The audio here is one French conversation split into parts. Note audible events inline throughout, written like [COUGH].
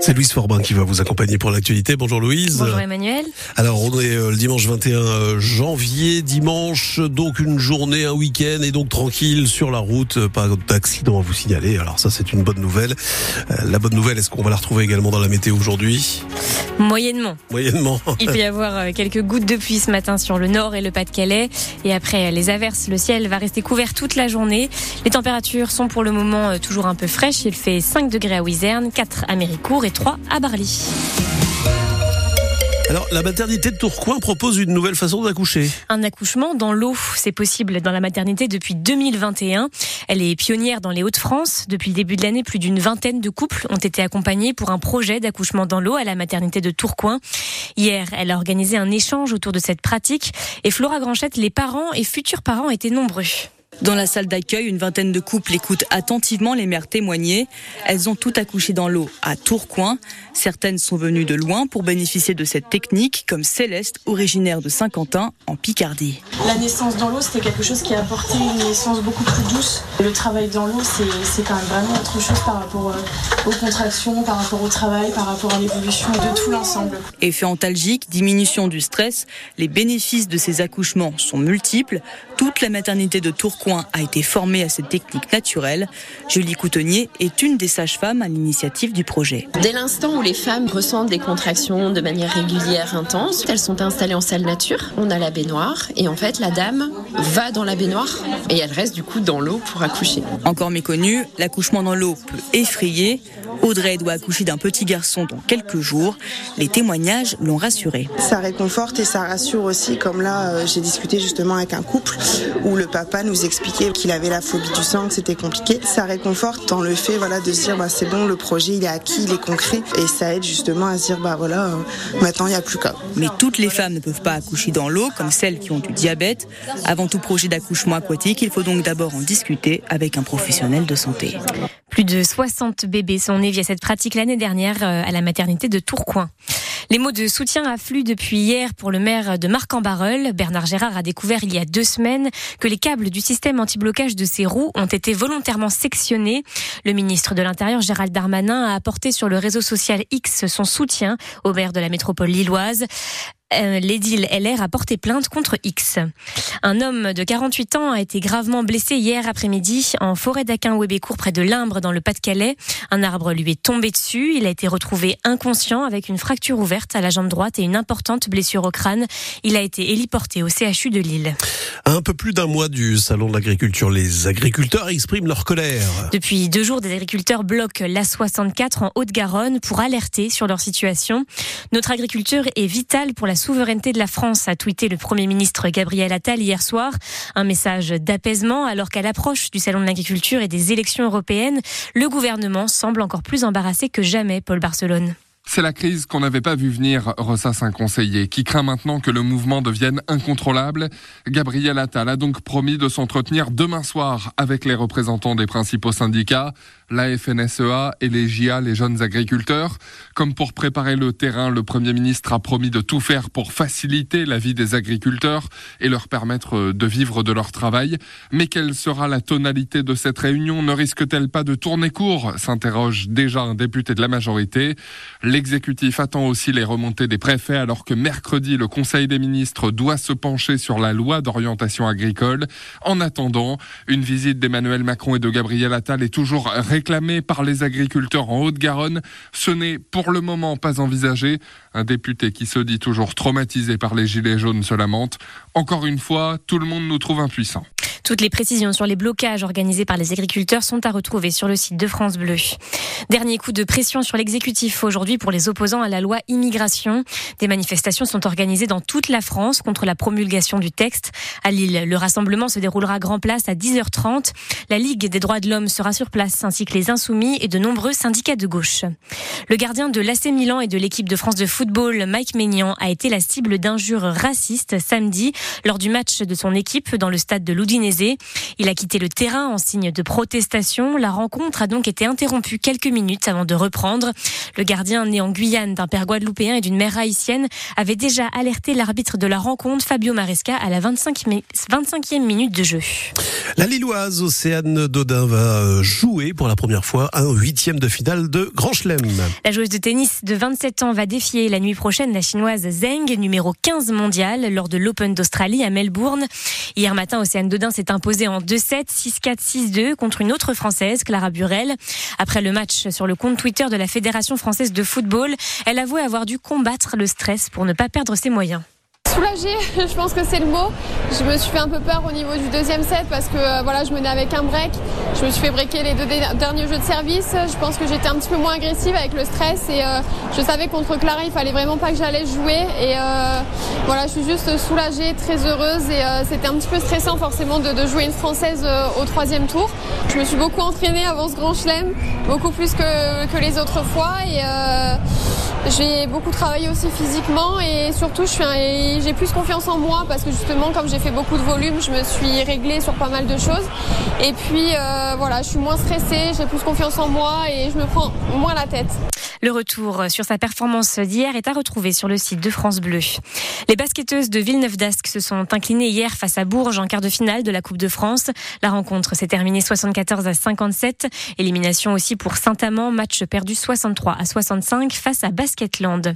C'est Louise Forbin qui va vous accompagner pour l'actualité. Bonjour Louise. Bonjour Emmanuel. Alors on est euh, le dimanche 21 euh, janvier, dimanche, donc une journée, un week-end et donc tranquille sur la route, pas d'accident à vous signaler. Alors ça c'est une bonne nouvelle. Euh, la bonne nouvelle, est-ce qu'on va la retrouver également dans la météo aujourd'hui? Moyennement. Moyennement. Il peut y avoir quelques gouttes de pluie ce matin sur le nord et le Pas-de-Calais. Et après les averses, le ciel va rester couvert toute la journée. Les températures sont pour le moment toujours un peu fraîches. Il fait 5 degrés à Wizerne, 4 à Méricourt et 3 à Barly. Alors, la maternité de Tourcoing propose une nouvelle façon d'accoucher. Un accouchement dans l'eau, c'est possible dans la maternité depuis 2021. Elle est pionnière dans les Hauts-de-France. Depuis le début de l'année, plus d'une vingtaine de couples ont été accompagnés pour un projet d'accouchement dans l'eau à la maternité de Tourcoing. Hier, elle a organisé un échange autour de cette pratique et Flora Granchette, les parents et futurs parents étaient nombreux. Dans la salle d'accueil, une vingtaine de couples écoutent attentivement les mères témoigner. Elles ont toutes accouché dans l'eau à Tourcoing. Certaines sont venues de loin pour bénéficier de cette technique, comme Céleste, originaire de Saint-Quentin, en Picardie. La naissance dans l'eau, c'était quelque chose qui a apporté une naissance beaucoup plus douce. Le travail dans l'eau, c'est quand même vraiment autre chose par rapport euh, aux contractions, par rapport au travail, par rapport à l'évolution de tout l'ensemble. Effet antalgique, diminution du stress, les bénéfices de ces accouchements sont multiples. Toute la maternité de Tourcoing a été formée à cette technique naturelle. Julie Coutonnier est une des sages-femmes à l'initiative du projet. Dès l'instant où les femmes ressentent des contractions de manière régulière, intense, elles sont installées en salle nature. On a la baignoire et en fait la dame va dans la baignoire et elle reste du coup dans l'eau pour accoucher. Encore méconnu, l'accouchement dans l'eau peut effrayer. Audrey doit accoucher d'un petit garçon dans quelques jours. Les témoignages l'ont rassurée. Ça réconforte et ça rassure aussi, comme là, euh, j'ai discuté justement avec un couple où le papa nous expliquait qu'il avait la phobie du sang, que c'était compliqué. Ça réconforte dans le fait voilà, de se dire bah, c'est bon, le projet il est acquis, il est concret et ça aide justement à se dire bah voilà, euh, maintenant il n'y a plus qu'à. Mais toutes les femmes ne peuvent pas accoucher dans l'eau, comme celles qui ont du diabète. Avant tout projet d'accouchement aquatique, il faut donc d'abord en discuter avec un professionnel de santé. Plus de 60 bébés sont nés via cette pratique l'année dernière euh, à la maternité de Tourcoing. Les mots de soutien affluent depuis hier pour le maire de Marc-en-Barœul. Bernard Gérard a découvert il y a deux semaines que les câbles du système anti-blocage de ses roues ont été volontairement sectionnés. Le ministre de l'Intérieur, Gérald Darmanin, a apporté sur le réseau social X son soutien au maire de la métropole lilloise. Euh, l'édile LR a porté plainte contre X. Un homme de 48 ans a été gravement blessé hier après-midi en forêt d'Aquin-Wébécourt près de Limbre dans le Pas-de-Calais. Un arbre lui est tombé dessus. Il a été retrouvé inconscient avec une fracture ouverte à la jambe droite et une importante blessure au crâne. Il a été héliporté au CHU de Lille. un peu plus d'un mois du salon de l'agriculture, les agriculteurs expriment leur colère. Depuis deux jours, des agriculteurs bloquent l'A64 en Haute-Garonne pour alerter sur leur situation. Notre agriculture est vitale pour la souveraineté de la France, a tweeté le Premier ministre Gabriel Attal hier soir. Un message d'apaisement alors qu'à l'approche du Salon de l'agriculture et des élections européennes, le gouvernement semble encore plus embarrassé que jamais, Paul Barcelone. C'est la crise qu'on n'avait pas vu venir, ressasse un conseiller, qui craint maintenant que le mouvement devienne incontrôlable. Gabriel Attal a donc promis de s'entretenir demain soir avec les représentants des principaux syndicats, la FNSEA et les JA, les jeunes agriculteurs. Comme pour préparer le terrain, le Premier ministre a promis de tout faire pour faciliter la vie des agriculteurs et leur permettre de vivre de leur travail. Mais quelle sera la tonalité de cette réunion? Ne risque-t-elle pas de tourner court? s'interroge déjà un député de la majorité. L'exécutif attend aussi les remontées des préfets alors que mercredi, le Conseil des ministres doit se pencher sur la loi d'orientation agricole. En attendant, une visite d'Emmanuel Macron et de Gabriel Attal est toujours réclamée par les agriculteurs en Haute-Garonne. Ce n'est pour le moment pas envisagé. Un député qui se dit toujours traumatisé par les gilets jaunes se lamente. Encore une fois, tout le monde nous trouve impuissants. Toutes les précisions sur les blocages organisés par les agriculteurs sont à retrouver sur le site de France Bleu. Dernier coup de pression sur l'exécutif aujourd'hui pour les opposants à la loi immigration. Des manifestations sont organisées dans toute la France contre la promulgation du texte. À Lille, le rassemblement se déroulera à Grand Place à 10h30. La Ligue des droits de l'homme sera sur place ainsi que les Insoumis et de nombreux syndicats de gauche. Le gardien de l'AC Milan et de l'équipe de France de football, Mike Maignan, a été la cible d'injures racistes samedi lors du match de son équipe dans le stade de Il a quitté le terrain en signe de protestation. La rencontre a donc été interrompue quelques minutes avant de reprendre. Le gardien né en Guyane d'un père guadeloupéen et d'une mère haïtienne avait déjà alerté l'arbitre de la rencontre, Fabio Maresca, à la 25 25e minute de jeu. La Lilloise Océane Dodin va euh, jouer pour la première fois un huitième de finale de Grand Chelem. La joueuse de tennis de 27 ans va défier la nuit prochaine la chinoise Zheng, numéro 15 mondial, lors de l'Open d'Australie à Melbourne. Hier matin, Océane Dodin s'est imposée en 2-7, 6-4, 6-2 contre une autre française, Clara Burel. Après le match sur le compte Twitter de la Fédération française de football, elle avouait avoir dû combattre le stress pour ne pas perdre ses moyens. Soulagée, [LAUGHS] je pense que c'est le mot. Je me suis fait un peu peur au niveau du deuxième set parce que euh, voilà, je menais avec un break. Je me suis fait breaker les deux derniers jeux de service. Je pense que j'étais un petit peu moins agressive avec le stress et euh, je savais contre Clara, il fallait vraiment pas que j'allais jouer. Et euh, voilà, je suis juste soulagée, très heureuse et c'était un petit peu stressant forcément de, jouer une française au troisième tour. Je me suis beaucoup entraînée avant ce grand chelem, beaucoup plus que, que les autres fois et j'ai beaucoup travaillé aussi physiquement et surtout j'ai plus confiance en moi parce que justement comme j'ai fait beaucoup de volume, je me suis réglée sur pas mal de choses. Et puis euh, voilà, je suis moins stressée, j'ai plus confiance en moi et je me prends moins la tête. Le retour sur sa performance d'hier est à retrouver sur le site de France Bleu. Les basketteuses de Villeneuve d'Ascq se sont inclinées hier face à Bourges en quart de finale de la Coupe de France. La rencontre s'est terminée 74 à 57. Élimination aussi pour Saint-Amand, match perdu 63 à 65 face à Basketland.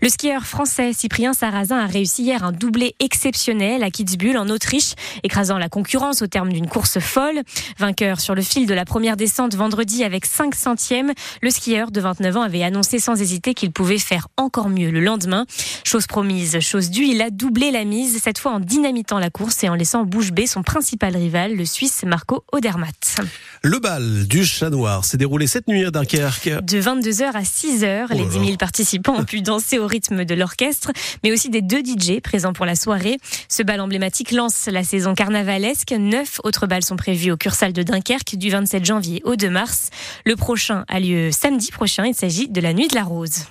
Le skieur français Cyprien Sarrazin a réussi hier un doublé exceptionnel à Kitzbühel en Autriche, écrasant la concurrence au terme d'une course folle. Vainqueur sur le fil de la première descente vendredi avec 5 centièmes, le skieur de 29 ans avait annoncé sans hésiter qu'il pouvait faire encore mieux le lendemain. Chose promise, chose due, il a doublé la mise, cette fois en dynamitant la course et en laissant bouche bée son principal rival, le Suisse Marco Odermatt. Le bal du chat noir s'est déroulé cette nuit à Dunkerque. De 22h à 6h, les 10 000 participants ont pu danser au rythme de l'orchestre, mais aussi des deux DJ présents pour la soirée. Ce bal emblématique lance la saison carnavalesque. Neuf autres balles sont prévus au Cursal de Dunkerque du 27 janvier au 2 mars. Le prochain a lieu samedi prochain. Il s'agit de la Nuit de la Rose.